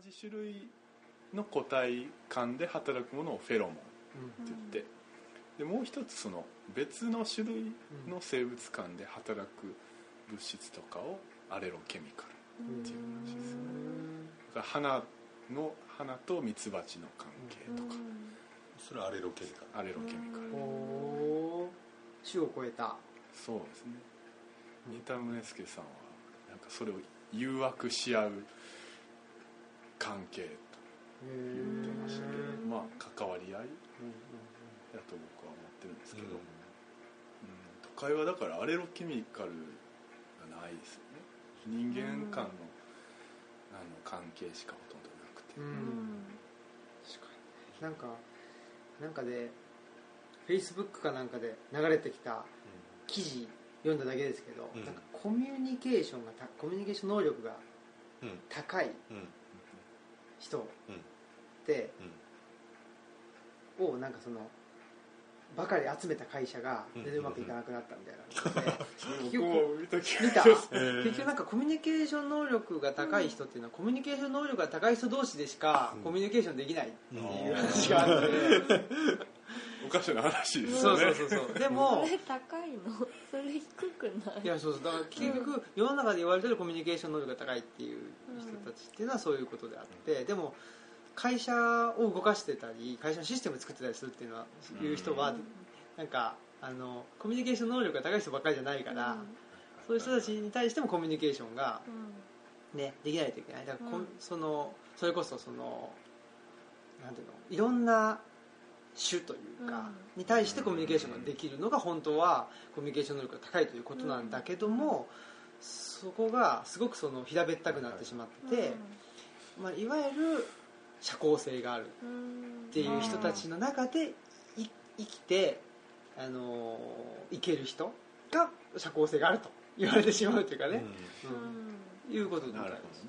じ種類の個体間で働くものをフェロモンって言って、でもう一つその別の種類の生物間で働く物質とかをアレロケミカルっていうらしいですね。だから花の花とミツバチの関係とか、それはアレロケミカル。アレロケミカル、種を超えたそうですね。三田宗介さんはなんかそれを誘惑し合う関係とへ言ってましたけどーまあ関わり合いだと僕は思ってるんですけど、うん。都会はだからアレロケミカルがないですよね。人間間の,、あの関係しかほとんどなくて、うん。うん。確かになんかなんかでフェイスブックかなんかで流れてきた記事読んだだけですけど、うん。なんかコミュニケーションがたコミュニケーション能力が高いうん人っうん。てうん。をなんかそのばかり集めた会社が全然うまくいかなくなったみたいな。の で結局見た。結局なんかコミュニケーション能力が高い人っていうのはコミュニケーション能力が高い人同士でしかコミュニケーションできないっていう話があっておかしな話ですそうよね。そうそうそう でもそれ高いの？それ低くない？いやそうそうだから結局世の中で言われてるコミュニケーション能力が高いっていう人たちっていうのはそういうことであってでも会社を動かしてたり会社のシステム作ってたりするっていうのはいう人はなんかあのコミュニケーション能力が高い人ばっかりじゃないから、そういう人たちに対してもコミュニケーションが、ね、できないといけない。だからこん、うん。そのそれこそそのなんていうのいろんな種というか、に対してコミュニケーションができるのが本当はコミュニケーション能力が高いということなんだけども、そこがすごくその平べったくなってしまってて、まあ、いわゆる社交性があるっていう人たちの中でい生きて、あのー生ける人が社交性があると言われてしまうというかね、うん。いうことみたいです、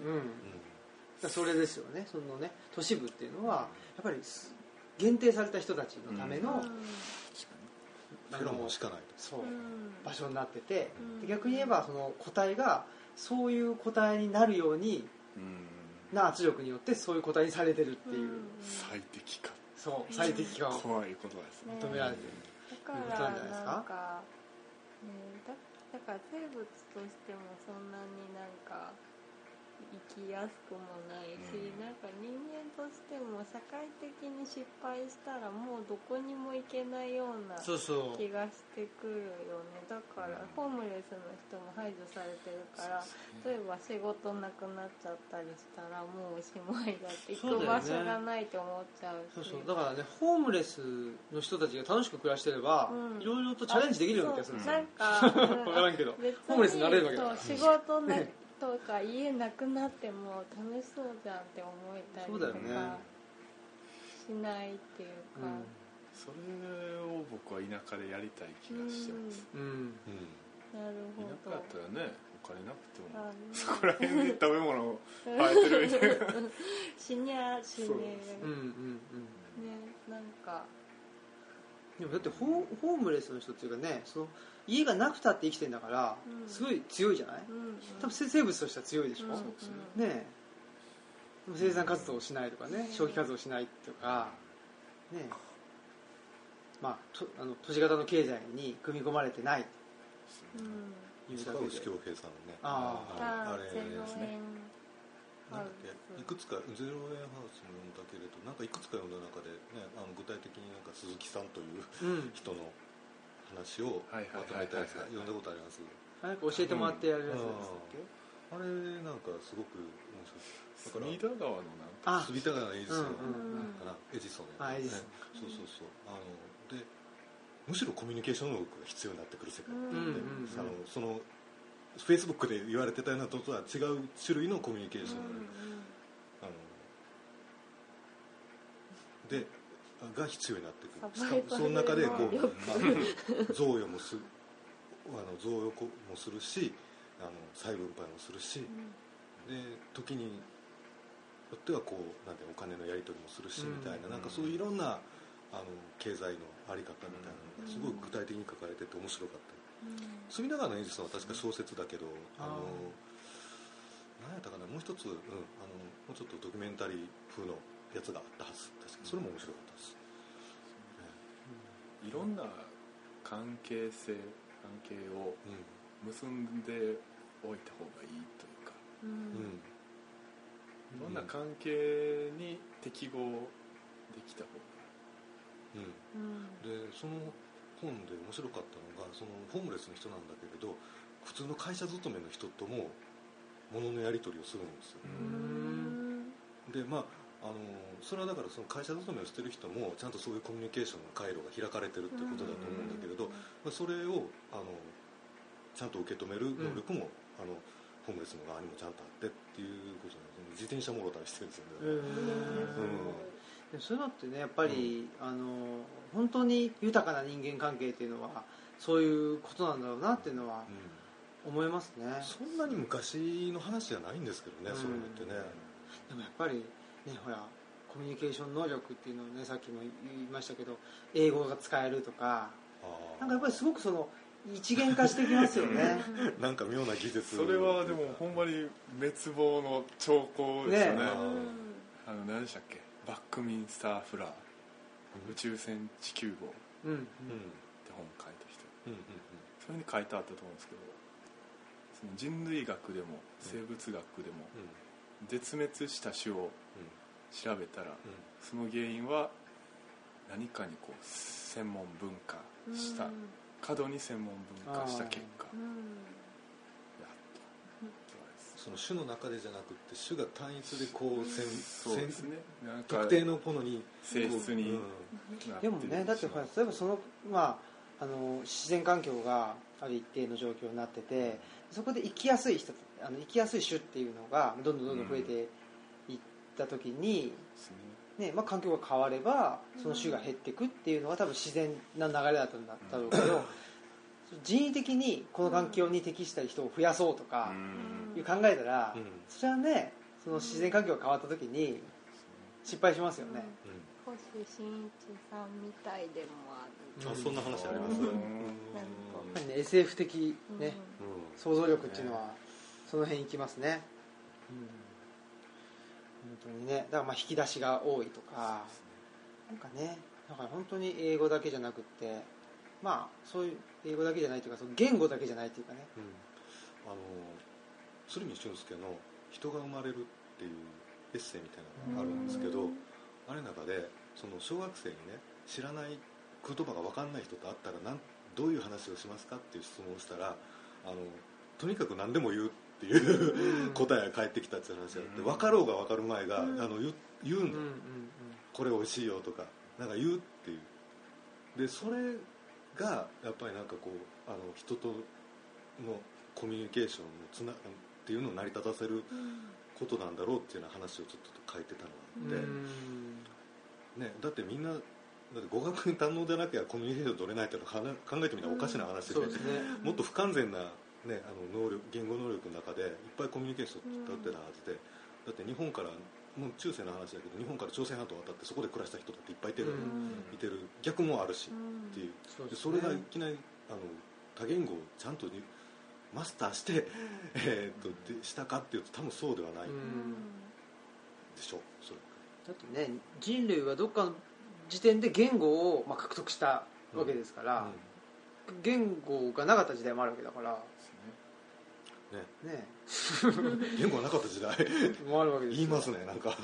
うん。それですよね。そのね都市部っていうのはやっぱりす限定された人たちのための、あのフェロしかないと。そう場所になってて、で逆に言えばその個体がそういう個体になるようにうん。な圧力によってそういう個体にされてるっていう、最適化。そう最適化を怖いことですね。求められてる、だからなんかねだだから生物としてもそんなになんか生きやすくもないし、うん。なんか人間としても社会的に失敗したらもうどこにも行けないようなそうそう。気がしてくるよね。だからホームレスの人も排除されてるから例えば仕事なくなっちゃったりしたらもうおしまいだって行く場所がないと思っちゃうし。そうそう。だからねホームレスの人たちが楽しく暮らしてれば、うん。いろいろとチャレンジできるような気がするんですよ。なんか 分からんけど。ホームレスになれるわけだから。そう仕事なとか家なくなっても楽しそうじゃんって思えたりとそうだよね。かしないっていうか、それを僕は田舎でやりたい気がしてます。うん、うん。うん。なるほ田舎どやったらねお金なくても。あそこら辺で食べ物生えてるみたいな。死にゃ死ねうんうんうん。ねなんか。でもだってホーホームレスの人っていうかねその家がなくたって生きてんだから、うん。すごい強いじゃない、うん。多分生物としては強いでしょ、うん。ねえ。でも生産活動をしないとかね消費活動をしないとかねえ。まあとあの都市型の経済に組み込まれてない。うん。というだけ平さんのねあああれですね。円なんだっけ？いくつかゼロ円ハウスも読んだけれどなんかいくつか読んだ中で、ね、あの具体的になんか鈴木さんといううん。人の話をまとめたやつが読んだことあります。早く教えてもらってやるやつですっけ、あれなんかすごく面白い隅田川のなんか。あ。隅田川のエジソンうんうんかなエジソンあエジソン。ねそうそうそう。あのでむしろコミュニケーション能力が必要になってくる世界、う。んうんうんあのそのフェイスブックで言われてたようなのとは違う種類のコミュニケーションあのでが必要になってくる。その中でこう、まあ、贈与もすあの贈与もするしあの再分配もするし、で時によってはこうなんてお金のやり取りもするしうん。みたいな,、なんかそういういろんなあの経済の在り方みたいなのがすごい具体的に書かれてて面白かった、隅田川のエジソンは確か小説だけど、あの何やったかなもう一つ、うん、あのもうちょっとドキュメンタリー風のやつがあったはず確かそれも面白かったです、いろんな関係性関係をうん。結んでおいた方がいいというか。ううん。んいろんな関係に適合できた方が。うん。うん。でその本で面白かったのがそのホームレスの人なんだけれど普通の会社勤めの人とも物のやり取りをするんですよ。うん。でまああのそれはだからその会社勤めをしてる人もちゃんとそういうコミュニケーションの回路が開かれてるっていうことだと思うんだけれど、まあ、それをあのちゃんと受け止める能力も、あのホームレスの側にもちゃんとあってっていうことなんです自転車もろたりしてるんですよ。ね、でそういうのってねやっぱり、あの本当に豊かな人間関係っていうのはそういうことなんだろうなっていうのはうん。思いますね。そんなに昔の話じゃないんですけどね、うん。そういうのってね、でもやっぱりねほらコミュニケーション能力っていうのをねさっきも言いましたけど英語が使えるとかあなんかやっぱりすごくその一元化してきますよね。あ なんか妙な技術。それはでもほんまに滅亡の兆候ですよね。ねあの何でしたっけ？バックミンスター・フラー。宇宙船地球号。っうんうん。て本書いた人。うんうんそれに書いてあったと思うんですけどその人類学でも生物学でもうん絶滅した種を調べたらうん。その原因は何かにこう専門分化した過度に専門分化した結果。やっうんとその種の中でじゃなくて種が単一でこうせんそうですね。なんか特定のものに性質にうん。でもねだってほら例えばそのまああの自然環境がある一定の状況になっててそこで生きやすい人あの生きやすい種っていうのがどんどんどんどん増えていった時に、ですね。ねまあ、環境が変わればその種が減っていくっていうのは多分自然な流れだったんだろうけど人為的にこの環境に適した人を増やそうとかうん。いう考えたらうん。それはねその自然環境が変わった時に失敗しますよね。星新一さんみたいでもある。あそんな話あります。うん。やっぱりね SF 的ね、うん。想像力っていうのはその辺いきますね、本当にね。だからまあ引き出しが多いとか。なんかねだから本当に英語だけじゃなくってまあそういう英語だけじゃないというかその言語だけじゃないというかね。うん。あの鶴見俊介の「人が生まれる」っていうエッセイみたいなのがあるんですけどあれの中でその小学生にね知らない言葉が分かんない人と会ったらなんどういう話をしますかっていう質問をしたらあのとにかく何でも言うっていう答えが返ってきたっていう話があってうん分かろうが分かる前があうん。の言う言うんだようんうん。これ美味しいよとかなんか言うっていう。でそれがやっぱりなんかこうあの人とのコミュニケーションのつなっていうのを成り立たせることなんだろうっていうような話をちょっと書いてたのがあって、ね、だってみんなだって語学に堪能でなきゃコミュニケーション取れないっていうのは考えてみたらおかしな話で,、そうですね。もっと不完全な、ね、あの能力言語能力の中でいっぱいコミュニケーション取ってたはずで、だって日本からもう中世の話だけど日本から朝鮮半島渡ってそこで暮らした人だっていっぱいいてる,、うん。いてる逆もあるし、っていうそうですねでそれがいきなりあの多言語をちゃんとにマスターして、えーっとでしたかっていうと多分そうではないうん。でしょうそれ。だってね人類はどっかの時点で言語をまあ獲得したわけですから、言語がなかった時代もあるわけだからね。ね。言語がなかった時代。もあるわけですよ。言いますねなんか。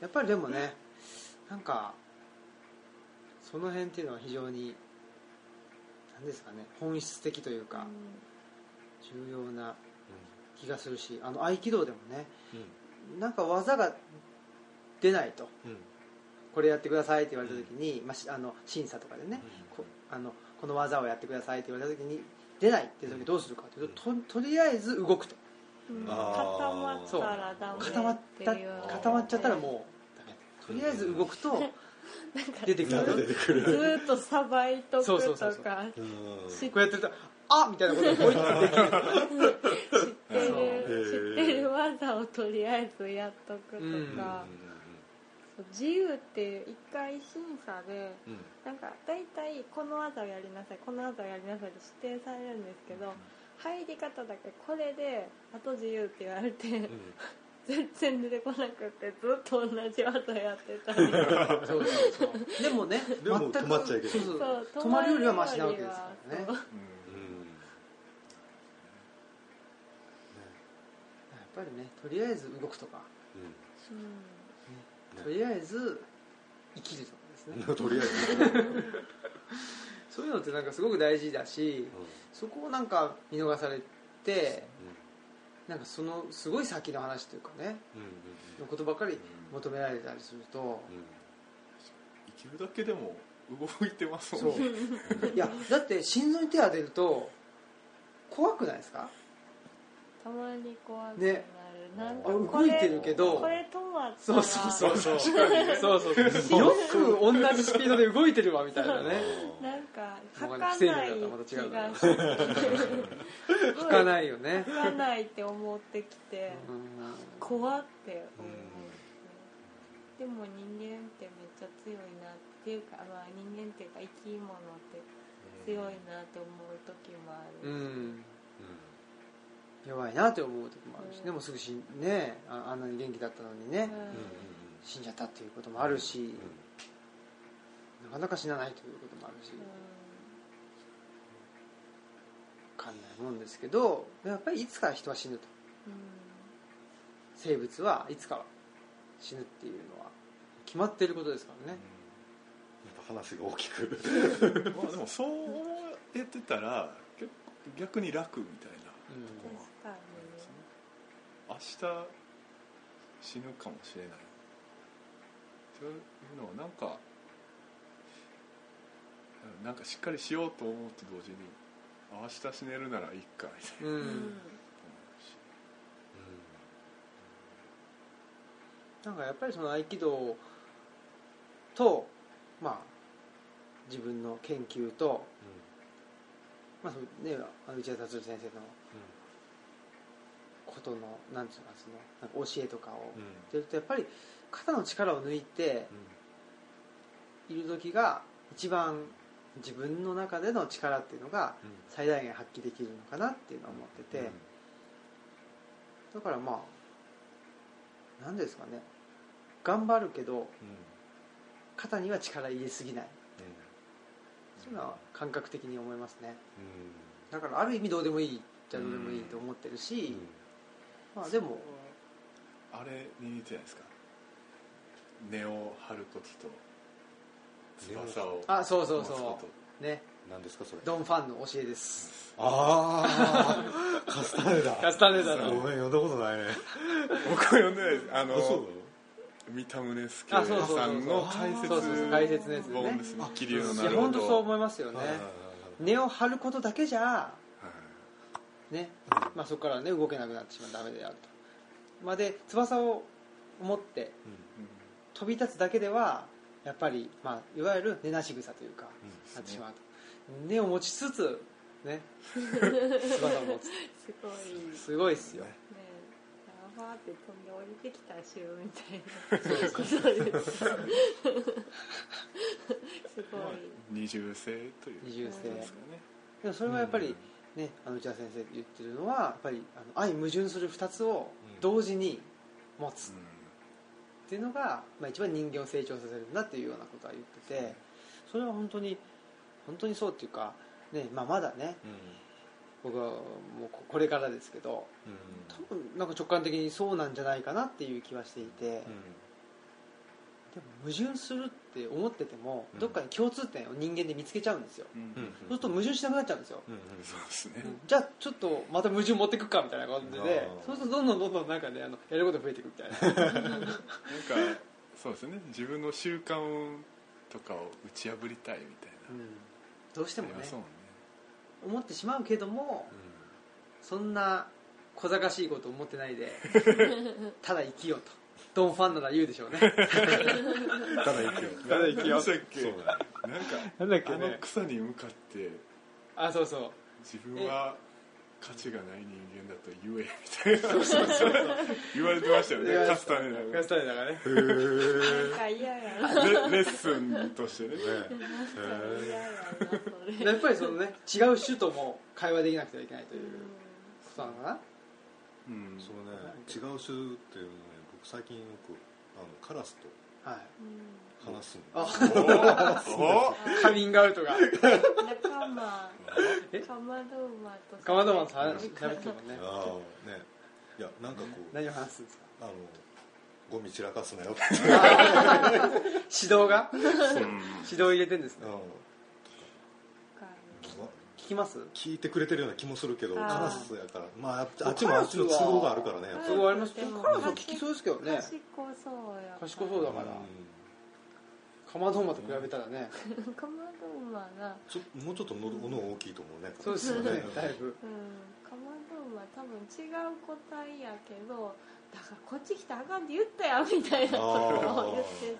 やっぱりでもねなんかその辺っていうのは非常に何ですかね本質的というか重要な気がするしあの合気道でもねなんか技が出ないと。これやってくださいって言われた時に、まあし、あの審査とかでねこあのこの技をやってくださいって言われた時に出ないっていう時どうするかというとととりあえず動くと。固まったらダメ固まった固まっちゃったらもうダメ。とりあえず動くと出てくる。てくる。ずーっとさばいとくとかうん知っこうやってるとあみたいなことができる。とかてる。知ってる技をとりあえずやっとくとうん。か、そう自由っていう一回審査でうん。うんなんか大体この技をやりなさいこの技をやりなさいって指定されるんですけど入り方だけこれで「あと自由」って言われて、うん。全然出てこなくてずっと同じ技やってたり。そうそうそう。でもねでも全く止まっちゃいけない。そうそうそう止まるよりはマシなわけですからね。やっぱりねとりあえず動くとか。うんとりあえず生きるとかですね。う んとりあえず。そういうのってなんかすごく大事だしそこをなんか見逃されてなんかそのすごい先の話というかねうんうんのことばっかり求められたりすると生きるだけでも動いてますそもんね。う。いやだって心臓に手当てると怖くないですか？たまに怖くなる、ねなんあかこれ動いてるけど。これ止まったらそうそうそう。そうそうそうよく同じスピードで動いてるわみたいなね。なんかもう儚い気ながして引かないよね 儚かないって思ってきてうん。怖って。思って。でも人間ってめっちゃ強いなっていうか、まあ、人間っていうか生き物って強いなって思う時もある、うん弱いなって思う時もあるし、うん。でもすぐ死んねああんなに元気だったのにね、うん。死んじゃったっていうこともあるし、なかなか死なないということもあるし、分かんないもんですけどやっぱりいつか人は死ぬと。うん。生物はいつかは死ぬっていうのは決まっていることですからね、なん。か話が大きく。まあでもそう思えてたら結構逆に楽みたいな。うん明日死ぬかもしれない。そういうのをなんかなんかしっかりしようと思うと同時に明日死ねるならいいかみたい。なうん。なんかやっぱりその合気道とまあ自分の研究と、まあそうね、内田達郎先生のことのなんていうのかそのなんか教えとかを。うん。やってるとやっぱり肩の力を抜いている時が一番自分の中での力っていうのが最大限発揮できるのかなっていうのは思ってて、だからまあ何ですかね。頑張るけど肩には力入れすぎない。そういうのは感覚的に思いますね。だからある意味どうでもいいじゃどうでもいいと思ってるし、まあでも。あれに似てないですか？根を張ることと翼をあそうそうそう。ね。何ですかそれ？ドンファンの教えです。ああ カスタネダカスタネダのごめん読んだことないね。と僕は読んでないです。あのあそう三田宗介あそうそうそうさんの解説そうそうそう。解説のやつですね本当そう思いますよね。根を張ることだけじゃはいね、まあ、そこからね動けなくなってしまうダメであると。まあで翼を持って飛び立つだけではやっぱり、まあ、いわゆる根なし草というか、なってしまうと。根を持ちつつね。翼を持つ。すごい。ねすごいっすよ。やばーって飛んで降りてきた瞬みたいなことです。すごい。二重性という二重性ですかね。でもそれはやっぱり、ね、あの内田先生言ってるのはやっぱりあの相矛盾する2つを同時に持つ。っていうのが、まあ、一番人間を成長させるんだっていうようなことは言っててそれは本当に本当にそうっていうか、ねまあ、まだね僕はもうここれからですけど多分なんか直感的にそうなんじゃないかなっていう気はしていて、でも矛盾するって思っててもうん。どっかに共通点を人間で見つけちゃうんですよ、うん。うん。そうすると矛盾しなくなっちゃうんですよ、そうですね。じゃあちょっとまた矛盾持ってくかみたいな感じでそうするとどんどんどんどんなんかねあのやること増えていくみたいな。なんかそうですね。自分の習慣とかを打ち破りたいみたいな。うん。どうしてもねね。思ってしまうけどもそんな小賢しいこと思ってないで ただ生きようとドンファンなら言うでしょうね。ただ生きよう。ただ生きよなんかなんだっけね。あの草に向かってあそうそう。自分は価値がない人間だと言えみたいな。言われてましたよね。カスタネダカスタネダがね。へえなんか嫌やな。レレッスンとしてね。やなそれ。やっぱりそのね違う種とも会話できなくてはいけないということなのかな。うん。そうね。違う種っていうのね僕最近よくあのカラスとはい。話すんあおカミングアウトが。仲間。え？かまど馬とかまどまんさん喋ってるもんね。ああね。いやなんかこう何を話すんですか？あのゴミ散らかすなよって。指導が？う。ん指導入れてんですね。うん聞きます？聞いてくれてるような気もするけどカラスやから。まああっちもあっちの都合があるからねやっぱり。ありますカラスは聞きそうですけどね。賢そうや賢そうだから。かまど馬と比べたらね。かまど馬な。ちょもうちょっとのの大きいと思うねそうですよね。だいぶ。うん。かまど馬多分違う個体やけどだからこっち来たらあかんって言ったやんみたいなことを言ってし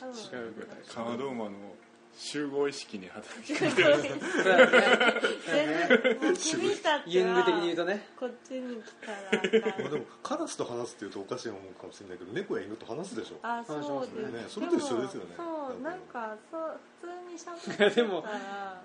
まう。違うぐらいカナド馬の集合意識に働きかけてそうだね全然もう君たちユング的に言うはとねこっちに来たらまあでもカラスと話すっていうとおかしい思うかもしれないけど猫や犬と話すでしょ。あそうです。ね。それと一緒ですよね。もそうなんかそう普通にしゃべっていやでも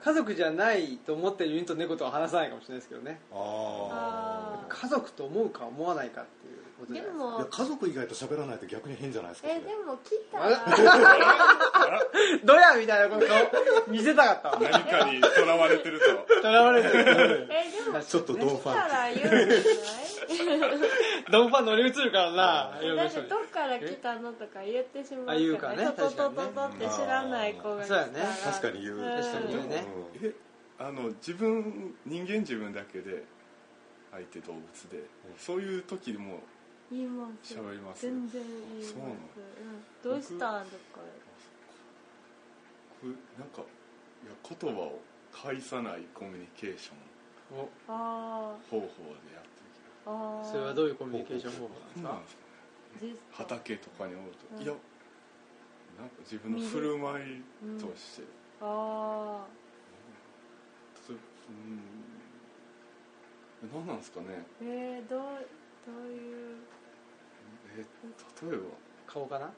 家族じゃないと思ってる犬と猫とは話さないかもしれないですけどね。ああ家族と思うか思わないかっていうでも。家族以外と喋らないと逆に変じゃないですかえでも来たあらどや みたいなこと見せたかった？わ何かにとらわれてると。とらわれてる。えでもちょっとドンファンら言う。んじゃないドンファン乗り移るからな、だってどっから来たのとか言ってしまうかねトトトトトって知らない子が来たら。そうやね。確かに言ううん。確かに言うね。うんえあの自分人間自分だけで相手動物で、そういう時も言います。喋ります。全然言います。そうなの。うん、どうしたんとか？これなんかいや言葉を介さないコミュニケーション。お。あ方法でやってそれはどういうコミュニケーション方法なんですか？畑とかにおると、うん。いやなんか自分の振る舞いとして、あそれうん。何なんですかね？ーえー、どうどういうえ例えば？顔かな？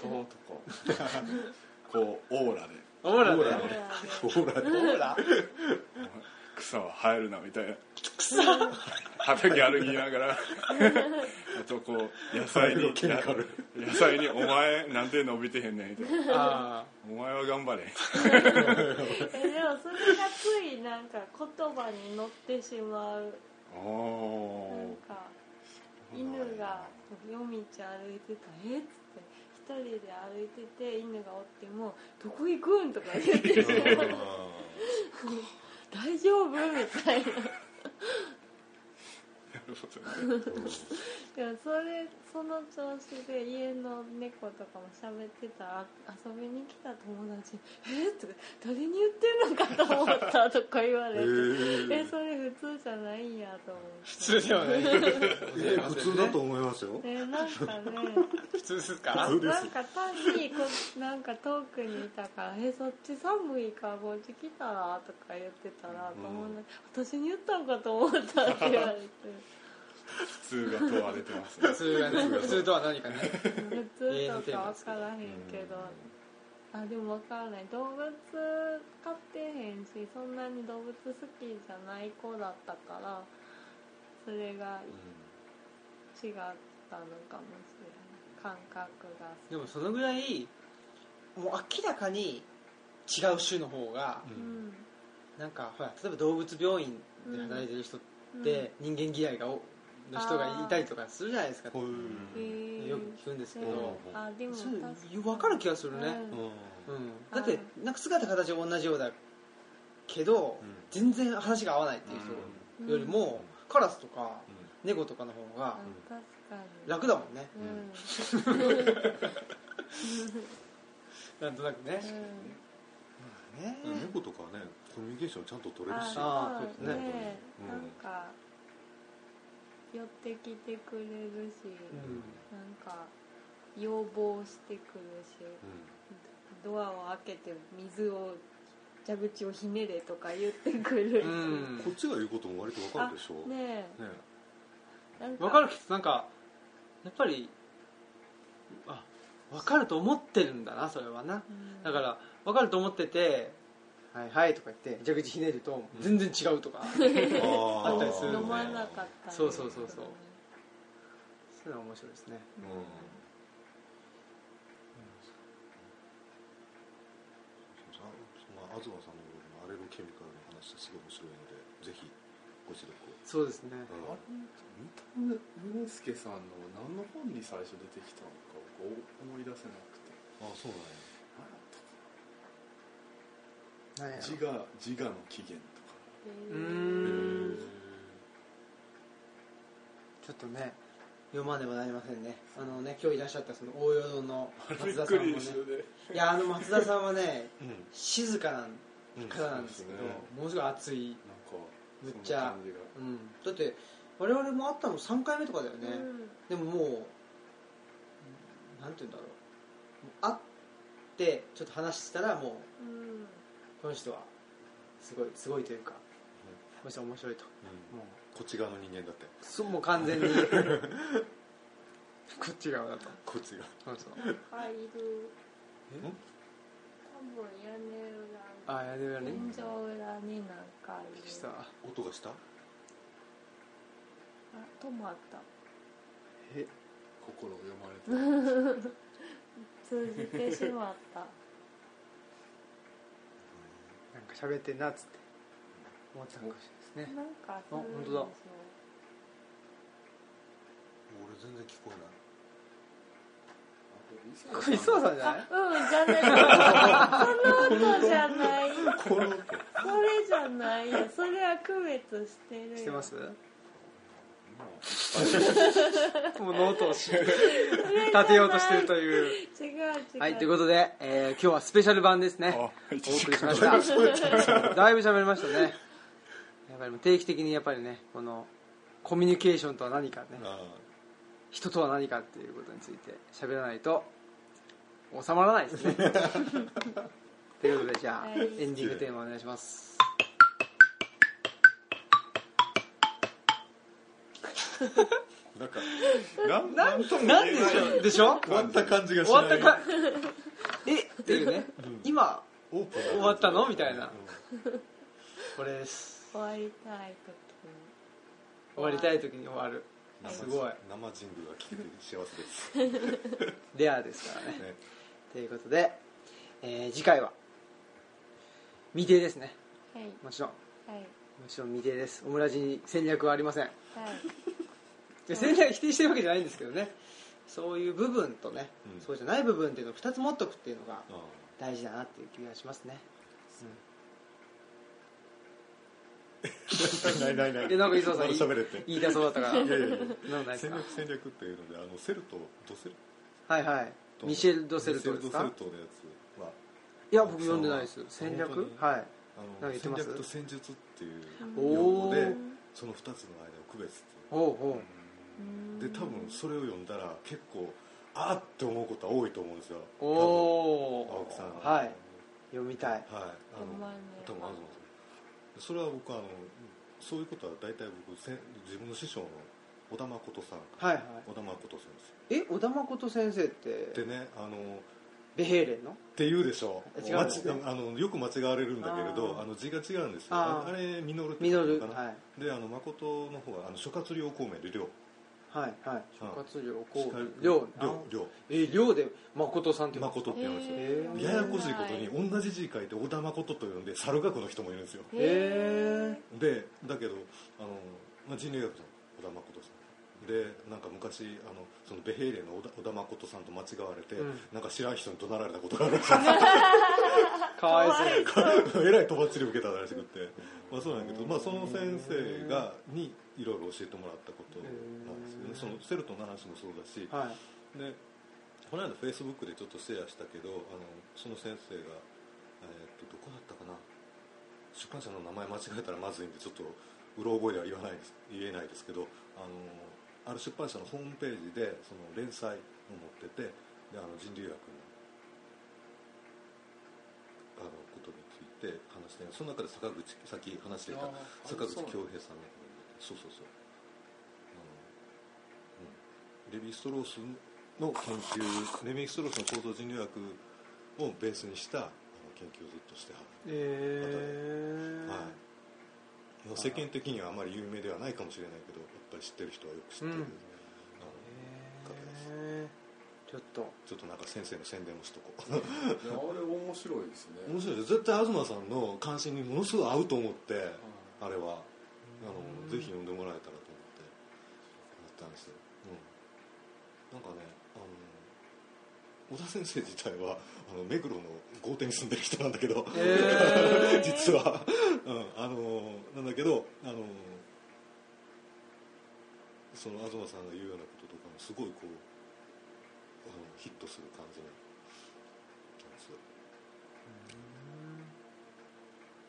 顔とか。こうオーラで。オーラで？オーラほらほらオーラ？草は生えるなみたいな。畑歩きながら。あとこう野菜に野菜に「お前なんで伸びてへんねん」みたいなあ「お前は頑張れ」えでもそれがついなんか言葉に乗ってしまう。あなんーか犬が夜道歩いてたら「えっ?」つって一人で歩いてて犬がおっても「どこ行くん?」とか言ってしまう「大丈夫?」みたいななるほどねでもそれその調子で家の猫とかも喋ってたら遊びに来た友達「えっ?」とか「誰に言ってんのかと思った」とか言われて「えそれ普通じゃないんや」と思って。普通ではない。え普通だと思いますよ。えなんかね普通ですか？なんか単にこなんか遠くにいたから「えそっち寒いからこっち来たら?」とか言ってたら友達私に言ったんかと思った」って言われて普通が問われてますね。普通がね普通とは何かね。普通とか分からへんけど。あでも分からない。動物飼ってへんしそんなに動物好きじゃない子だったからそれが違ったのかもしれない。感覚が。でもそのぐらいもう明らかに違う種の方がうん。なんかほら例えば動物病院で働いてる人って人間嫌いがおの人がいたりとかするじゃないですか。よく聞くんですけど。分かる気がするね、うん。うん。うん、だってなんか姿形は同じようだけど、全然話が合わないっていう人よりも、カラスとか猫とかの方が楽だもんね。うん。なんとなくね、猫とかはねコミュニケーションちゃんと取れるし。そうですね。うん。なんか寄ってきてくれるし、うん。なんか要望してくるしドアを開けて水を蛇口をひねれとか言ってくる。し、うん。こっちが言うことも割とわかるでしょねねえ。なん分かるけどなんかやっぱりあ分かると思ってるんだなそれはな。うん。だから分かると思ってて「はいはい」とか言って蛇口ひねると全然違うとか、あ あったりする飲まなかったりそうそうそうそう。そういうのは面白いですね。うん。まあ、東さんのアレルケミカルの話すごい面白いのでぜひご視読を、そうですね。うんあれ三田宗介さんの何の本に最初出てきたのかを思い出せなくて。あそうなんや何やったかなんやろ。自我自我の起源とか。うー。んちょっとね読まねばなりませんね。あのね今日いらっしゃったその大淀の松田さんもね。いやあの松田さんはねうん。静かな方なんですけどそうですね。ものすごい熱い、なんかむっちゃうん、だって我々も会ったの3回目とかだよね、でももうなんて言うんだろう。会ってちょっと話したらもうこの人はすごいすごいというか、この人は面白いと。うん。もう。こっち側の人間だって。そもう完全に。こっち側だと。こっちがそうそう。なんかいる。え？多分屋根裏あやるやね。天井裏になんかいる。さ音がした？あ止まったえ？心を読まれて。る 通じてしまったなんか喋ってんなっつって。思ったかもしれないですね。なんかするんでしょ本当だ。俺全然聞こえない。これ磯田さんじゃない？うんじゃない。その音じゃない。これじゃない。よそれは区別してるよ。してます？まもうノートを立てようとしてるという違う違うはいということで、えー今日はスペシャル版ですねお送りしましただいぶ喋りましたねやっぱり定期的にやっぱりねこのコミュニケーションとは何かね人とは何かっていうことについて喋らないと収まらないですねということでじゃあ、エンディングテーマお願いしますなんかなんなんともなんで言えない。しょでしょ？終わった感じがしない。終わったかえっていうね。うん。今オープンな終わったの？みたいな。うん。これです。終わりたい時に。終わりたい時に終わる。生すごい。生人類が聞けて幸せです、レアですからね。ね、ということで、えー次回は未定ですね。はい。もちろん。はい。もちろん未定です。オムラジに戦略はありません。はいで戦略否定してるわけじゃないんですけどね。そういう部分とね、うん。そうじゃない部分っていうのを2つ持っとくっていうのがあ大事だなっていう気がしますね、あ ないないない。いやなんか磯田さん喋れって。言いたそうだったから。いやいやいや。戦略戦略っていうのであのセルトドセルはいはい。トミシェル・ドセルトですか？ミシェルドセルトのやつは。いや僕読んでないです。戦略？はい。あの戦略と戦術っていうお用語でー。その2つの間を区別っていう。ほうほで多分それを読んだら結構あーって思うことは多いと思うんですよ。うおお多分青木さん。はい。読みたい。はい。あの多分あると思うん。ですよそれは僕あのそういうことは大体僕せ自分の師匠の小田誠さん。はいはい。小田誠先え小田誠先生って？生でねあのベヘーレンの？って言うでしょ。違うんですねあのよく間違われるんだけれどあの字が違うんですよ。あー。ああれ実るってミノル言うのかな。はい。であの誠の方はあの諸葛亮孔明で亮はいはい。諸葛亮こう亮。亮え亮で誠さんって誠って言うんですややこしいことに同じ字書いて小田誠と呼んで猿学の人もいるんですよ。へえでだけどあの、まあ、人類学の小田誠さん。でなんか昔あのそのベヘイレンの小田小田誠さんと間違われて、うん。なんか知らん人に怒鳴られたことがあるらしい かわいそう。えらいとばっちり受けたらしくって、まあ、そうなんやけど、まあ、その先生がにいろいろ教えてもらったことなんそのセルトの話もそうだしはい。でこの間フェイスブックでちょっとシェアしたけどあのその先生が、えーっとどこだったかな？出版社の名前間違えたらまずいんでちょっとうろ覚えでは言わないです言えないですけどあのある出版社のホームページでその連載を持っててであの人類学のあのことについて話してその中で坂口さっき話していたあ坂口恭平さんのそうそうそうレヴィ・ストロースの研究レヴィ・ストロースの構造人類学をベースにしたあの研究をずっとしてはる。えー。はい、世間的にはあまり有名ではないかもしれないけどやっぱり知ってる人はよく知ってる、うん。あのへー。ちょっと。ちょっとなんか先生の宣伝もしとこう。あれ面白いですね。面白いです。絶対東さんの関心にものすごい合うと思ってあれは。あのうん。ぜひ読んでもらえたらと思ってやったんですよ、うん、なんかねあの小田先生自体はあの目黒の豪邸に住んでる人なんだけど、へー。実は、うん、あのなんだけどあのその東さんが言うようなこととかもすごいこうあのヒットする感じなんです。よ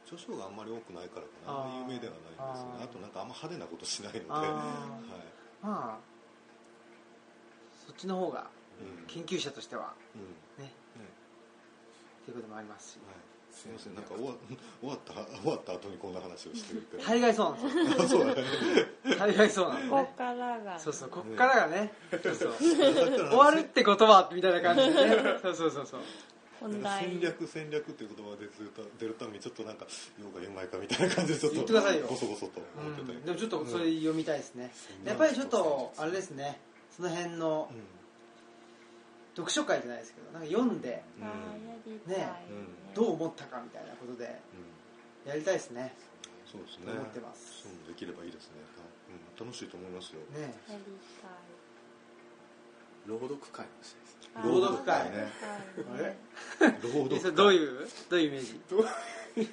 著書があんまり多くないからかな。有名ではないんですよね。あとなんかあんま派手なことしないので、あはい。ーまあそっちの方がうん。研究者としてはうん。ね。ねっていうこともありますし。はい、すみません。なんか終わ終わった終わった後にこんな話をしてるけど、大概そうなんですよ。あそうだね。大概そうなんですね。ここからが。そうそうこっからがね。そうそう。終終わるってことはみたいな感じでね。そうそうそうそう。戦略戦略っていう言葉が出るた出るためにちょっとなんか用がうまいかみたいな感じでちょっと言ってくださいよ。ボソボソと思ってたうん。でもちょっとそれ読みたいですね。やっぱりちょっとあれですねその辺のうん。読書会じゃないですけどなんか読んでね。どう思ったかみたいなことでうん。やりたいですね。そうですね。思ってます。できればいいですね、はいうん、楽しいと思いますよ。ね。やりたい。朗読会朗読会。ねあれ朗読どういう？どういうイメージ？どう？いや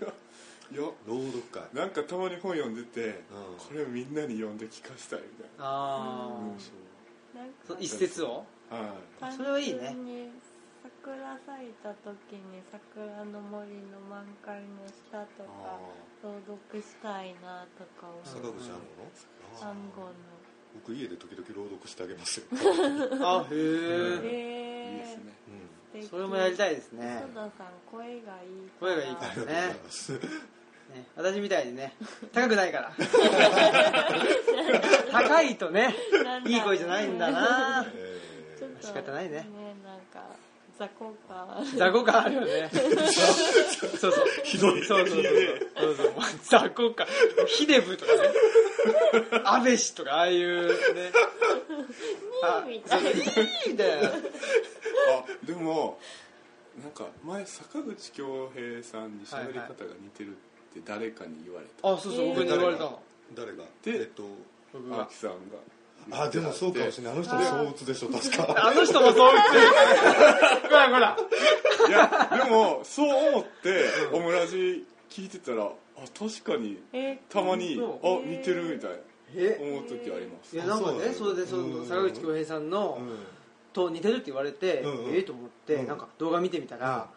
朗読会。なんかたまに本読んでて、うん。これをみんなに読んで聞かせたいみたいあな、うんそなんかあ一節を？はい。それはいいね。桜咲いた時に桜の森の満開の下とかあ朗読したいなとか坂口暗号の。僕家で時々朗読してあげますよ、あへうん。ええいいですね。うん、それもやりたいいですね。磯田さん声がいい声がいいかありがとうございます、ね。私みたいにね高くないから。高いとねいい声じゃないんだな。えちょっと仕方ないね。なんか雑魚感。雑魚感あるよね。そうそうひどいそうそうそうそうそう。雑魚感。ヒデブとかね。安倍氏とかああいうね。あみたい。ないな。あでもなんか前坂口恭平さんに喋り方が似てるって誰かに言われた、あそうそう僕に言われたの。誰が？でえっと僕が。秋さんが。あでもそうかもしれない。あの人も相打つでしょ確か。あの人もそう言ってる。ほらほらいやでもそう思ってオムラジ聞いてたらあ確かにえたまにそあ似てるみたいな。え思う時あります。いやなんかねあそれでその坂口恭平さんの、うん。と似てるって言われて、ええと思って、うん。なんか動画見てみたら、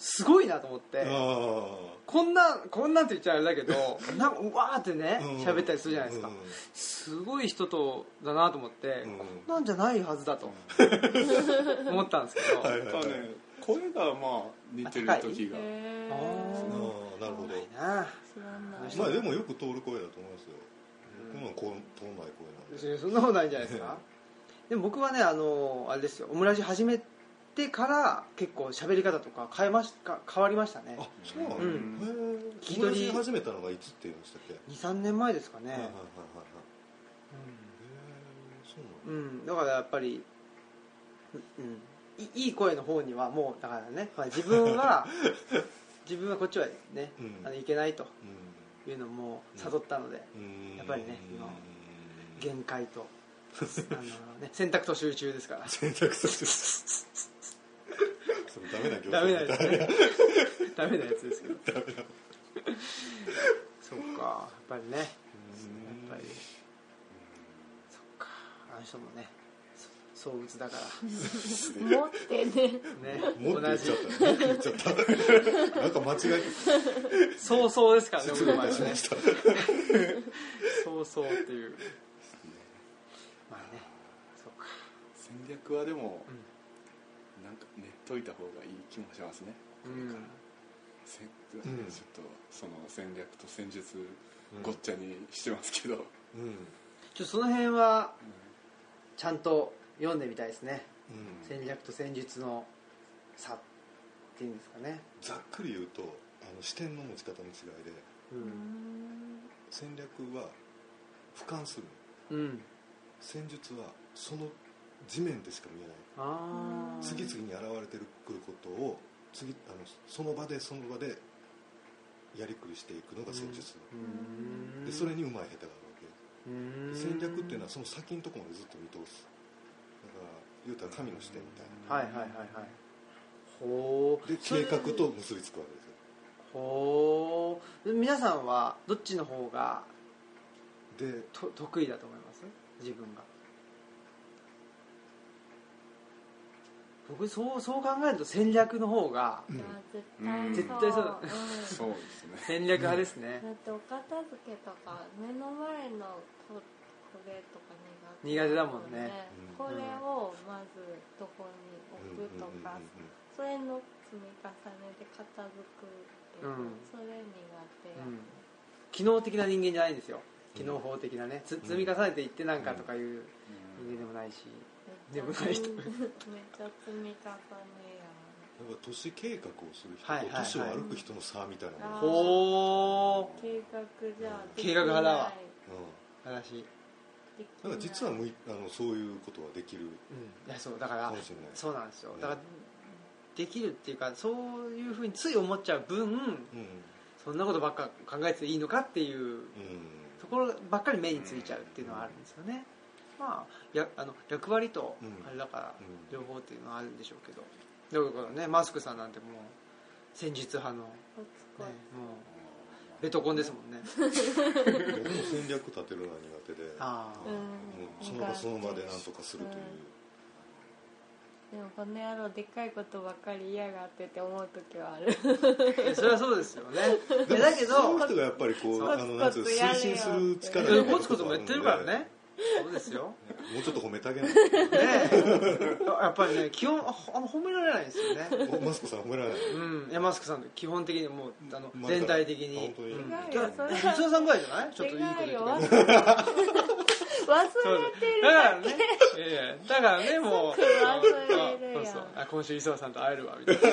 すごいなと思って、あこんなこんなんって言っちゃあれだけど なんかうわーってねうん。喋、ったりするじゃないですか、うん。すごい人とだなと思って、うん。こんなんじゃないはずだと 思ったんですけど、はいやっぱね声がまあ似てる時が。へあーあなるほど。まあでもよく通る声だと思いますよ。通んない声なんで。そんなことないんじゃないですか。でも僕はねあのあれですよ。オムラジ始めてから結構喋り方とか変えましか変わりましたね。あそうなの、うへえ聞き取り。始めたのがいつって言いましたっけ、23年前ですかね、はいはいはいはいうなの？うん、だからやっぱり、うん、いいい声の方にはもうだからね、まあ、自分は 自分はこっちはね、うん。あのいけないとういうのも悟ったので、ん。やっぱりねうん。今限界とあの、ね、選択と集中ですから。選択肢それダメな業ダメなやつね。ダメなやつですけど。そうか。やっぱりね。やっぱり。そっか。あの人もねそそう打つだから。持ってね。ね。もっと言同じっちゃった。言っちゃったなんか間違えてそうそうですからね失礼い。たしました。そうそうっていう。まあね。そうか。戦略はでもなんか練っといた方がいい気もしますね。うん。せんうんちょっとその戦略と戦術ごっちゃにしてますけど、うん。ちょっとその辺はちゃんと読んでみたいですね。うん。戦略と戦術の差っていうんですかね。ざっくり言うとあの視点の持ち方の違いでううんん。戦略は俯瞰する。うん。戦術はその地面でしか見えない。次々に現れてくることを次あのその場でその場でやりくりしていくのが戦術、うん。でそれにうまい下手があるわうん。け戦略っていうのはその先のところまでずっと見通す。だから言うたら神の視点みたいな。はいはいはいはい。ほうで計画と結びつくわけですよ。ほう皆さんはどっちの方がでと得意だと思います？自分が僕そうそう考えると戦略の方がうん。絶対そう。だんそう。ですね戦略派ですね。だってお片付けとか目の前のここれとか苦手苦手だもんね。うん。これをまずどこに置くとか、それの積み重ねで片付くうん。それ苦手や、うん。機能的な人間じゃないんですよ。機能法的なね。つ積み重ねていってなんかとかいう人間でもないし。めっちゃでもない人めっちゃ積み重ねや。やっぱ都市計画をする人はいはいはい。と都市を歩く人の差みたいなほう計画じゃ計画派だわ。うん。話できだから実はないあのそういうことはできるうん。いやそうだからかもしれない。そうなんですよ。ねだからできるっていうかそういうふうについ思っちゃう分うんそんなことばっか考えていいのかっていううん。ところばっかり目についちゃうっていうのはあるんですよね。まあやあの役割とうん。あれだからうん。両方っていうのはあるんでしょうけど。だからねマスクさんなんてもう戦術派の、ね、もうベトコンですもんね。僕も戦略立てるのは苦手であもうその場その場で何とかするという、でもこの野郎でっかいことばっかり嫌がってって思う時はある。あそれはそうですよね。だけどそういう人がやっぱりこうあのなんつうのコツコツやれよ推進する力うんがコツコツもやってるからねそうですよ。もうちょっと褒めてあげない。ねやっぱりね基本ああんま褒められないですよね。おマスコさん褒められない。うん。いやマスクさん基本的にもうあの全体的に。本当に。うん。違うよじゃあそれは三沢さんぐらいじゃない？ちょっといいことれてる。だからね。いやいやだからねもう。忘れるやんそうそう。あ今週磯田さんと会えるわみたいな。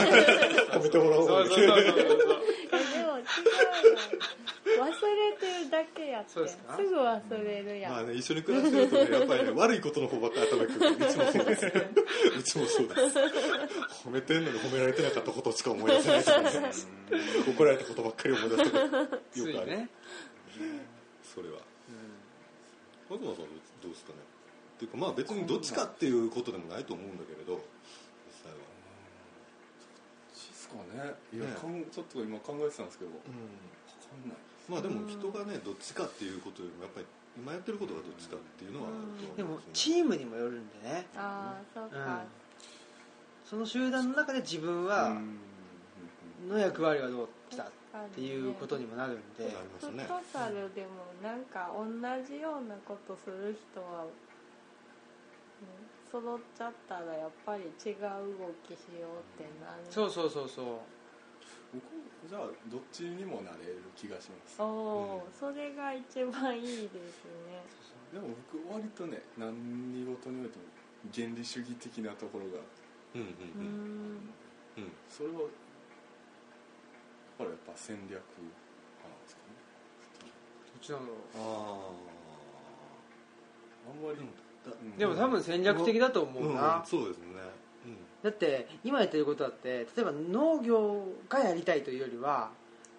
褒めてもらおうそうそうそうそう。そうえでも違うよ忘れてるだけやって。そうですか？ぐ忘れるやん、まあね、一緒に暮らしてるとね、やっぱりね、悪いことの方ばっかり頭にくる。いつもそうですよ。いつもそうです。褒めてんのに褒められてなかったことしか思い出せない怒られたことばっかり思い出すよくあついる。ね。それは。東さんはどうですかね？っていうか、まあ別にどっちかっていうことでもないと思うんだけれど、実際は。シスコね？いや、ねかんちょっと今考えてたんですけど分うん。かんない。まあでも人がね、どっちかっていうことよりも、やっぱり今やってることがどっちかっていうのはあるとでも思うん。ですチームにもよるんでね。ああそうか、うん。その集団の中で自分うはん。の役割はどうした？っ確かにていうことにもなるんで。ねフットサルでもなんか同じようなことする人は、うん揃っちゃったらやっぱり違う動きしようってなる。そうそうそうそう。僕じゃあどっちにもなれる気がします。おお、それが一番いいですね。でも僕割とね何事においても原理主義的なところがうんううんうんうん。ん。うん。それはだからやっぱ戦略派なんですかね。どっちなんだろああんまり、うん。うんうでも多分戦略的だと思うな、うん、そうですね、だって今やってることだって例えば農業がやりたいというよりは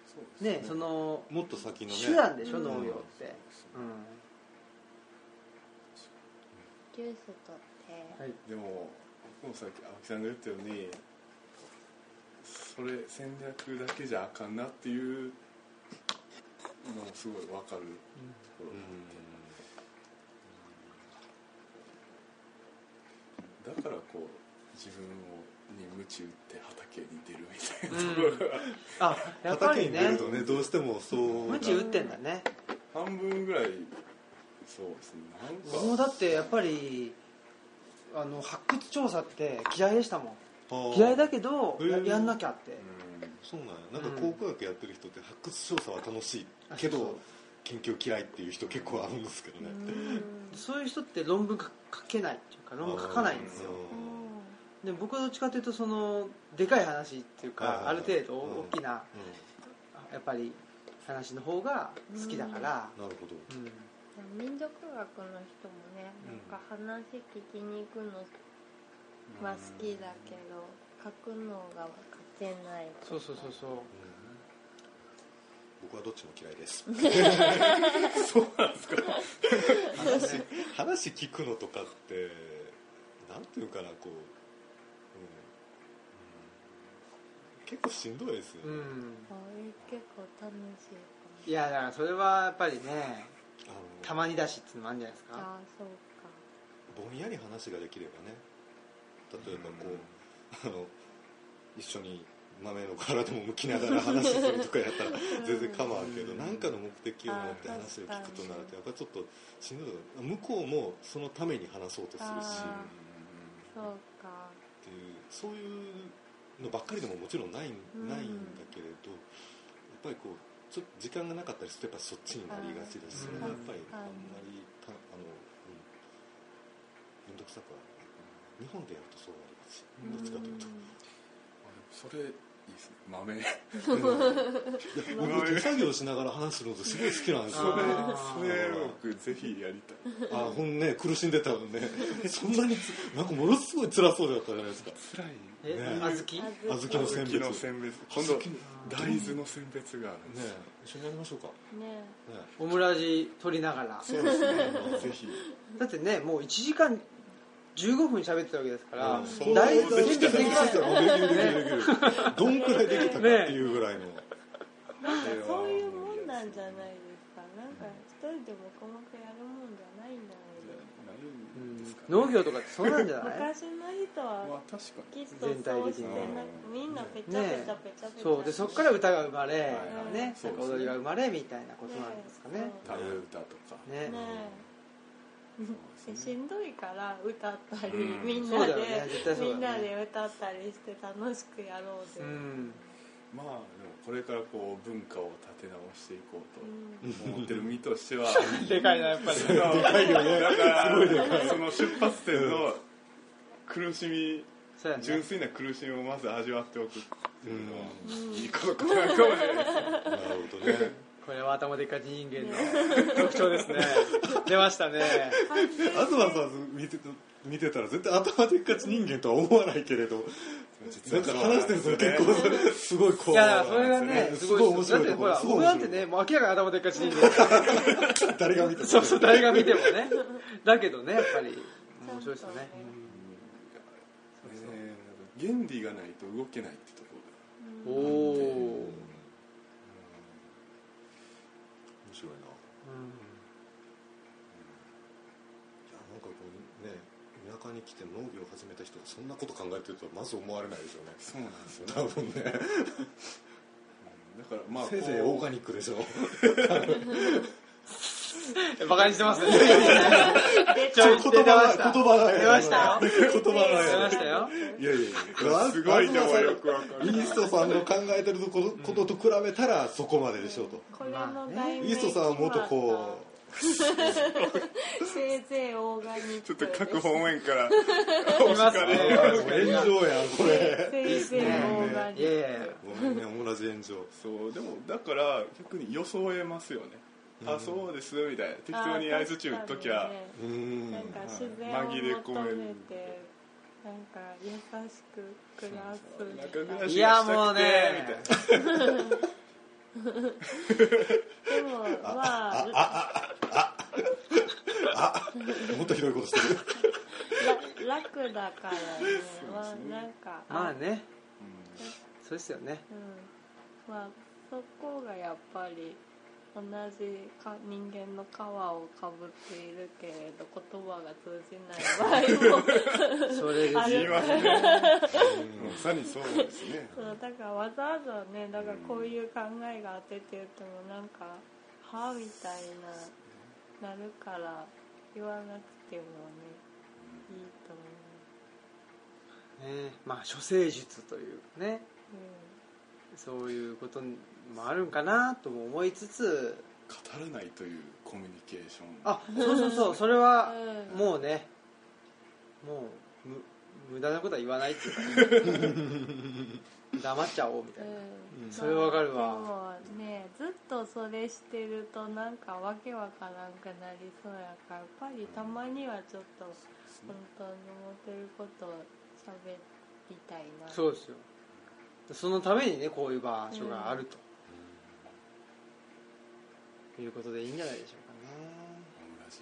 そうですね。そのうん、もっと先のね。手段でしょ、うん。農業って、うん。ジュースとって、はい、でも僕もさっき青木さんが言ったようにそれ戦略だけじゃあかんなっていうのもすごい分かるところがあってだからこう自分をに鞭打って畑に出るみたいなところが、あやっぱ畑りね。に出るとねどうしてもそうムチ打ってんだね。半分ぐらいそうですね。なんか僕もだってやっぱりあの発掘調査って嫌いでしたもん嫌いだけどややんなきゃって。うん。そうなんや。なんか考古学やってる人って発掘調査は楽しいけあそうど研究嫌いっていう人結構あるんですけどね。そういう人って論文書けないっていうか論文書かないんですよ。で僕はどっちかというとそのでかい話っていうかある程度うん。大きなやっぱり話の方が好きだから。うん。なるほど。うん。民族学の人もねなんか話聞きに行くのは好きだけど書くのが書けないそうそうそうそう。僕はどっちも嫌いです。そうなんですか。話話聞くのとかってなんていうかなこう、うん。うん。結構しんどいですよね、うん。結構楽しいいやだからそれはやっぱりねたまにだしっていうのもあるんじゃないですか。ああそうか。ぼんやり話ができればね例えばこう、あの一緒に豆の殻でも剥きながら話するとかやったら全然構わんけど何かの目的を持って話を聞くとなるとやっぱりちょっとしんどい。向こうもそのために話そうとするし。あそうか。っていうそういうのばっかりでももちろんない,、ん。ないんだけれどやっぱりこうちょっと時間がなかったりするとやっぱそっちになりがちだしそれがやっぱりあんまりたあの、うん、面倒くさくは日本でやるとそうなりがちどっちかというと。それいいですね。豆。僕手作業しながら話するのってすごい好きなんですそれよ。ねあーそれ僕ぜひやりたい。あほんね苦しんでたのね。そんなにつなんかものすごい辛そうだったじゃないですか。辛い。えね。小豆？小豆の選別。の選別。今度大豆の選別があるんでねす一緒にやりましょうか、ねね、オムラジ取りながら。そうですね。ぜひ。だってねもう1時間15分喋ってたわけですから、うん。だいぶできますよできるできるできる。どんくらいできたかっていうぐらいの、なんかそういうもんなんじゃないですか。なんか一人で黙々やるもんじゃないんじゃないですか。ないん。ですかね農業とかってそうなんじゃない？昔の人まあはとそうしてなくみんなペチャペチャペチャペチャそうでそこから歌が生まれ、はいねねなんか踊りが生まれみたいなことなんですかね。食べ歌とか。ね。ね。えしんどいから歌ったり、うん。みんなで、ね。ね。みんなで歌ったりして楽しくやろうぜ、うん。まあでもこれからこう文化を立て直していこううん。と思ってる身としては でかいなやっぱり。でかいよね。だからその出発点の苦しみ純粋な苦しみをまず味わっておくっていうのはうん。いいことかなかもしれないです。なるほどねこれは頭でっかち人間の特徴ですね。出ましたね。東さん見てた見てたら絶対頭でっかち人間とは思わないけれど。なんか話してると結構それすごいこういやそれがねすごい面だってほら僕なんてねもう明らかに頭でっかち人間。誰が見てもそうそう誰が見てもね。だけどねやっぱり面白いですよね。ね原理がないと動けないってとこおろがおーうん面白いないやなんかこうね田舎に来て農業を始めた人がそんなこと考えてるとはまず思われないですよね。そうなんですよね。多分ね。だからまあせいぜいオーガニックでしょ。バカにしてますね。出ちょい言葉が言葉が出ましたよ。言葉が出ましたよ。いやいやいやすごいでもよくわかる。イーストさんの考えてることことと比べたらそこまででしょうと。イーストさんはもっとこせいぜいオーガニックちょっと各方面から。いますうね炎上やんこれせいぜいオーガニッいやいやいやごめんねオムラジ炎上そうでもだから逆に予想えますよね、あそうですみたいな。適ク当に合図中打っときゃ、うーん。なんか自然を求めてなんか優しく暮らすいやもうね でもまあもっとひどいことしてる楽だからねまあなんかまあねそうですよねうんまあそこがやっぱり同じか人間の皮をかぶっているけれど言葉が通じない場合もそれで言いますねまさにそうですね。そうだからわざわざねだからこういう考えがあってって言ってもなんか「は?」みたいななるから言わなくてもねいいと思ね。まあ処世術というね。う、そういうこともあるんかなとも思いつつ語らないというコミュニケーション。あそうそうそうそれはうん。もうねもうむ無駄なことは言わないっていうか、ね、黙っちゃおうみたいな、うん。それわかるわ。でもねずっとそれしてるとなんかわけわからんくなりそうやからやっぱりたまにはちょっと本当に思ってることを喋りたいな。そうですよ。そのためにねこういう場所があると、いうことでいいんじゃないでしょうかね。オムラジ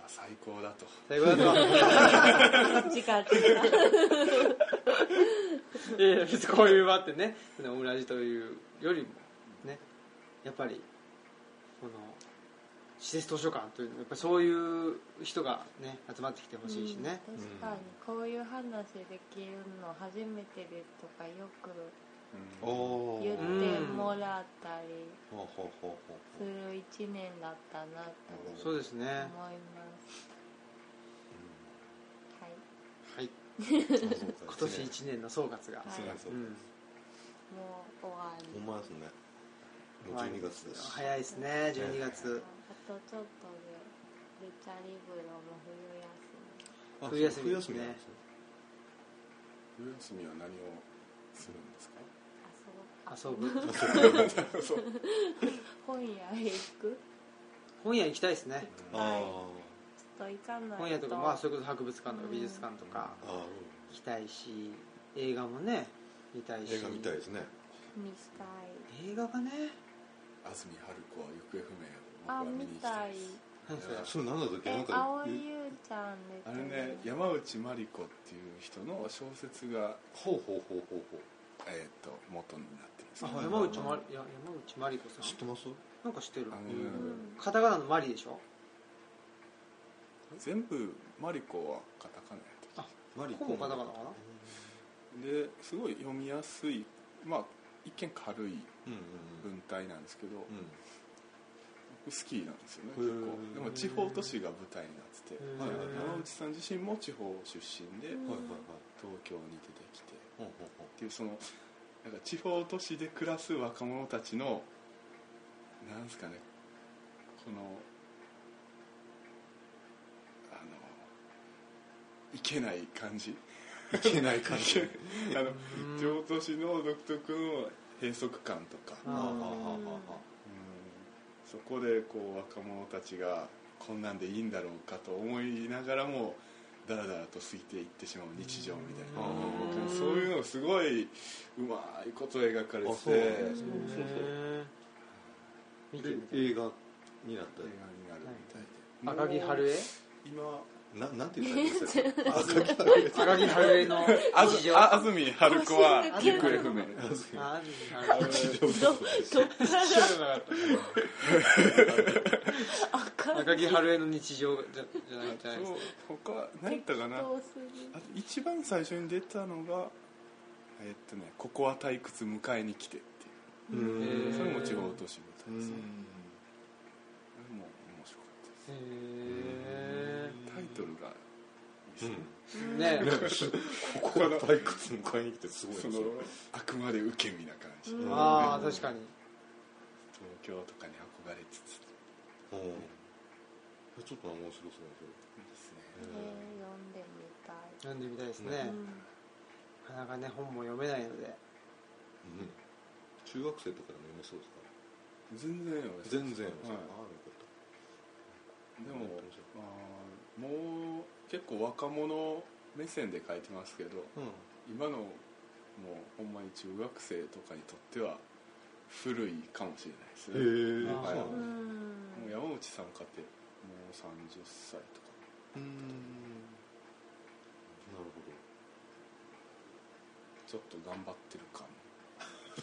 は最高だと。最後だと。違ってたいやいや別にこういう場ってねオムラジというよりもねやっぱりこの施設図書館というのはやっぱりそういう人がね集まってきてほしいしね、うん確かに。こういう話できるの初めてですとかよく言ってもらったりする一年だったなとそうですね。思います。はい。はい。うん今年1年の総括が、はい。そうなん。もう終わり。ほんまですね。もう12月です。し早いですね。12月。あとちょっとでルチャリブロも冬休み。あ冬休みね。冬休みは何をするんですか？遊ぶ。本屋へ行く？本屋行きたいですね。あちょっと行かないと。本屋とかまあそれこそ博物館とか美術館とか行きたいし映画もね見たいし。ー映画見たいですね。見たい。映画がね。安住春子は行方不明をあ僕は見見たいに行きたいです。何それ何だったっけなえんか青井優ちゃんであれね山内まり子っていう人の小説が、ほうほうほうほうほう。えー、と元になってるんですあけどはい山内ま山内まりこさん。知ってます？なんか知ってる？カタカナのマリでしょ？全部マリコはカタカナやったあマリほぼカタカナかな？ですごい読みやすい。まあ一見軽いうんうんうん。文体なんですけど、うん。僕好きなんですよね結構。でも地方都市が舞台になってて。山内さん自身も地方出身でうんはいはいはい。東京に出てきて。っていうそのなんか地方都市で暮らす若者たちのなんですかねこのあのいけない感じ。いけない感じ。あのうん地方都市の独特の閉塞感とか、そこでこう若者たちがこんなんでいいんだろうかと思いながらもだらだらと過ぎていってしまう日常みたいな。そういうのすごいうまいこと描かれてあて映画になった。画になるみたいで。赤木春江？今ななんていいですか？赤木春江のあ日常。ずあ安住春子は行方不明。あ安住春江どどっから赤木春江の日常じゃじゃないじゃないですそう。か他何やったかなあ一番最初に出たのがえっとね「ここは退屈迎えに来て」っていう。それも地方都市舞台で。すねうんあれも面白かったですへタイトルがいいですね、えねここは退屈迎えに来てすごいそねのあくまで受け身な感じ、うん。ああ確かに。東京とかに憧れつつ。うん。ちょっと面白そうですね。えー読んでみたい。読んでみたいですね。うん。なかなかね本も読めないので。うん。中学生とかでも読めそうですか？全然よ全然はい。ああよかった。でもあーもう結構若者目線で書いてますけどうん。今のもうほんまに中学生とかにとっては古いかもしれないですね、へえあはい。もう山内さんかってもう30歳とか。うん。なるほちょっと頑張ってるか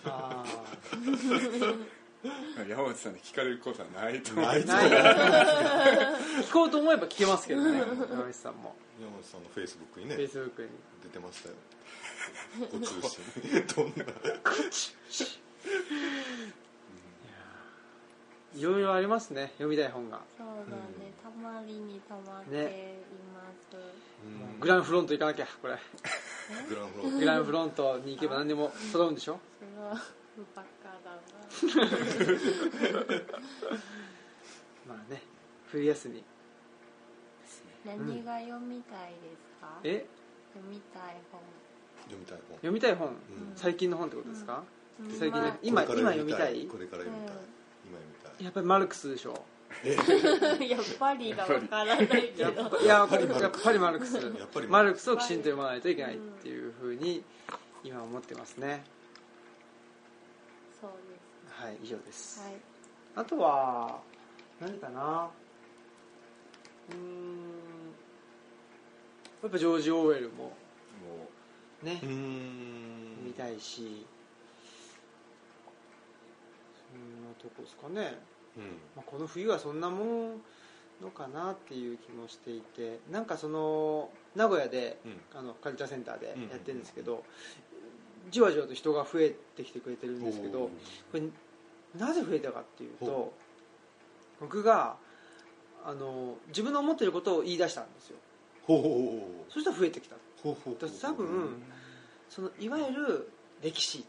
あも 山内さんに聞かれることはないと思う。ない聞こうと思えば聞けますけどね。山内さんも。ど山内さんのフェイスブックにねフェイスブックに。出てましたよ。ご中心どんな。いろいろありますね。読みたい本が。そうだね。たまりにたまっています、うん。グランフロント行かなきゃこれ。グランフロングランフロントに行けば何でも揃うんでしょ？それはバカだなまあね冬休み何が読みたいですか、え？読みたい本。読みたい本。読みたい本、うん。最近の本ってことですか、うん。最近ねま今今読みたい。これから読みたい。今読みたい。やっぱりマルクスでしょ？あ やっぱりがわからないけど。やっぱいややっぱりマルクス。マルクスをきちんと読まないといけないっていうふうに今思ってますねそうです。はい以上です、はい。あとは何かな？うーん。やっぱジョージ・オーウェルももねうーん。見たいしそんなとこですかね、うん。まあ、この冬はそんなもんのかなっていう気もしていてなんかその名古屋でうん。あのカルチャーセンターでうん。やってるんですけど、じわじわと人が増えてきてくれてるんですけどこれなぜ増えたかっていうとほ僕があの自分の思ってることを言い出したんですよ。ほうほうほうそしたら増えてきた。ほうほうほうだから多分そのいわゆる歴史。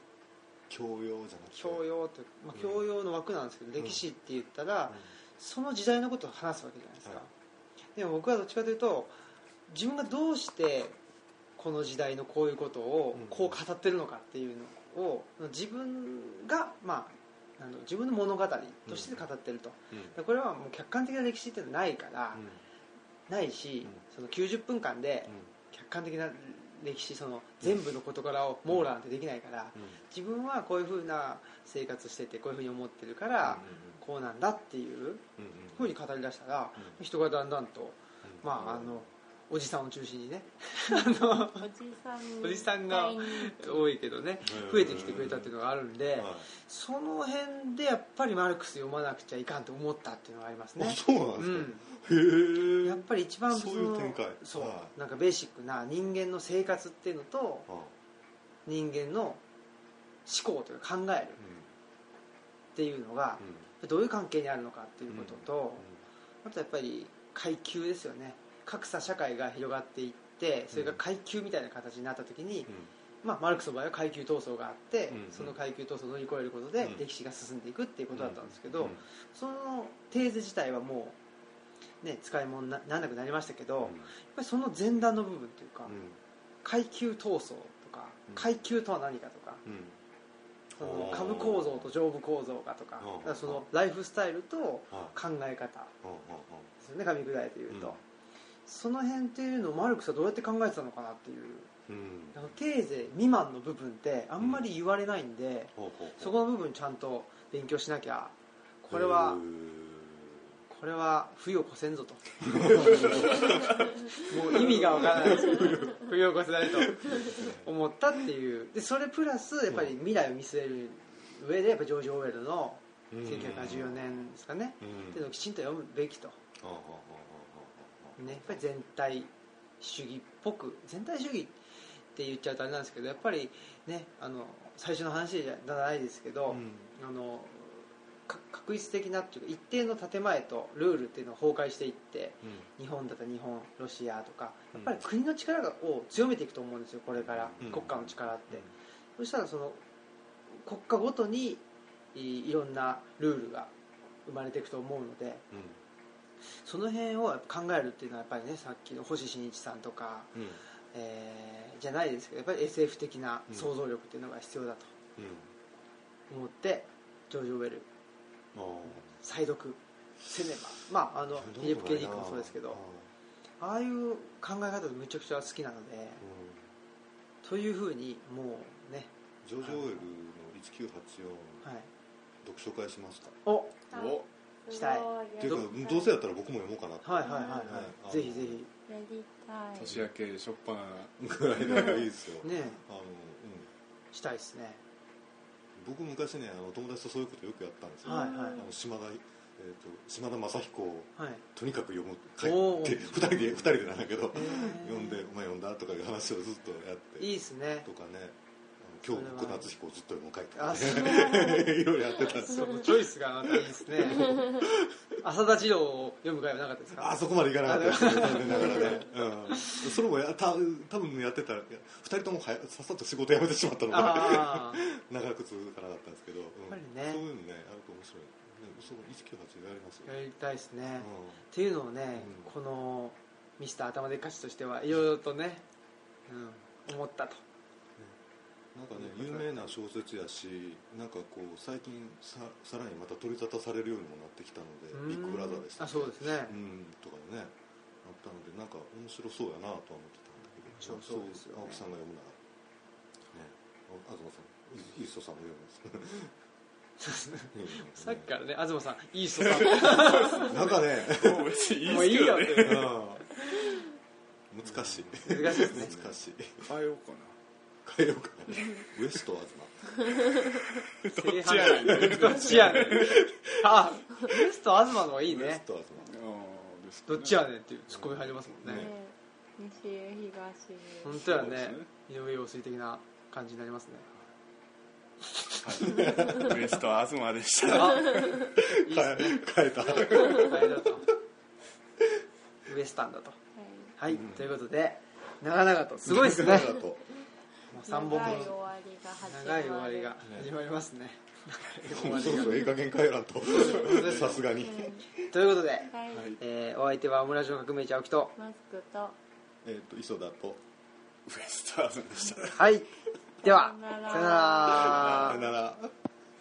教養じゃなくて。教養というか、まあ、うん。教養の枠なんですけど、うん。歴史って言ったら、うん。その時代のことを話すわけじゃないですか、はでも僕はどっちかというと自分がどうしてこの時代のこういうことをうん。こう語ってるのかっていうのを自分が、まあ、あの自分の物語として語ってると、うん。でこれはもう客観的な歴史っていうのはないから、ないし、その90分間で客観的な歴史その全部の事柄を網羅なんてできないから、自分はこういうふうな生活しててこういうふうに思ってるから、こうなんだっていうふうに語り出したら、人がだんだんと、まあ、あのおじさんを中心にね。あのおじさんおじさんが多いけどね。増えてきてくれたっていうのがあるんで、その辺でやっぱりマルクス読まなくちゃいかんと思ったっていうのがありますね。あそうなんですか。うん、へえやっぱり一番そういう展開。そう、はなんかベーシックな人間の生活っていうのと人間の思考というか考える。っていうのがどういう関係にあるのかっていうことと、あとやっぱり階級ですよね格差社会が広がっていってそれが階級みたいな形になった時に、まあ、マルクスの場合は階級闘争があって、うん。その階級闘争を乗り越えることでうん。歴史が進んでいくっていうことだったんですけど、そのテーゼ自体はもう、ね、使い物にならなくなりましたけど、やっぱりその前段の部分というか、階級闘争とかうん。階級とは何かとか、その株構造と上部構造かとかそのライフスタイルと考え方ですよね噛み砕いて言うと、うんその辺っていうのをマルクスはどうやって考えてたのかなっていう。あのテーゼ未満の部分ってあんまり言われないんで、そこの部分ちゃんと勉強しなきゃこれはこれは冬を越せんぞと。もう意味がわからない冬を越せないと。思ったっていう。でそれプラスやっぱり未来を見据える上でやっぱジョージ・オーウェルの1984年ですかね、っていうのをきちんと読むべきと、ね、やっぱり全体主義っぽく全体主義って言っちゃうとあれなんですけどやっぱりねあの最初の話じゃないですけど、あのか確率的なっていうか一定の建前とルールっていうのが崩壊していって日本だったら日本ロシアとかやっぱり国の力を強めていくと思うんですよこれから、うん。国家の力って、そしたらその国家ごとにいいろんなルールが生まれていくと思うのでその辺を考えるっていうのはやっぱりねさっきの星新一さんとか、えーじゃないですけどやっぱり SF 的な想像力っていうのが必要だと思って、ジョージ・オーウェル再読せねば。まああのフィリップ・ケディックもそうですけどああいう考え方がめちゃくちゃ好きなのでというふうにもうねジョージ・オーウェルの1984はい。読書会しますかお。おしたい。っていうかどうせやったら僕も読もうかなはいはいはいははい。いぜひぜひ。やりたい年明けしょっぱなぐらいがいいですよ。ねあの、うん、したいですね。僕昔ねあの友達とそういうことよくやったんですよ、はいはい。あの島田、えー、と島田正彦をはい。とにかく読む会おーって2人で二人でなんだけどへー。読んで「お前読んだ?」とかいう話をずっとやって。いいですね。とかね今日僕夏彦をずっと読む会とかあそう。ね いろいろやってたんですよ。チョイスがまたいいですね。浅田次郎を読む会はなかったですか？あそこまでいかなかったですけど残念ながらね、うん、それもやた多分やってたらいや二人ともはやさっさと仕事辞めてしまったので。長く続かなかったんですけど、うん。ね。そういうのねあると面白い、ね、そう1980やりますよ、やりたいですね、うっていうのをね、うん。このミスター頭でっかちとしてはいろいろとね、うん、思ったと。ん、なんかね有名な小説やしなんかこう最近ささらにまた取り沙汰されるようにもなってきたのでうん。ビッグブラザーでしたあそうですね。うんとかねあったのでなんか面白そうやなとは思ってたんだけど面白そうですよね。青木さんが読むなら。ね。あ東さんイーストさんも読むんですさっきからね東さんいい人さん。なんかね、もう別にいいもういいよっですけどね。うん。難しい。難しいですね。難しい。変えようかな変えようかな。ウエストは正反対どっちやねん。あベスト東の方がいいウエスねどっちやねんっていうツッコミ入りますもんね。ね。西へ東へ本当やね。そうですね。井上陽水的な感じになりますね。ウエストは東でした。あいいですね。変えた。変えだと。ウエスタンだと。はい。はい、ということで長々と。すごいですね。長々ともう3本分長い終わりが始まる。長い終わりが始まりますね。そろそろいい加減変えらんとさすがに。うん。ということで、はい、えーお相手はオムラジオ革命児青木と。マスクと。えっと磯田と。ウエストは東でした。はい。ではさよなら。さよなら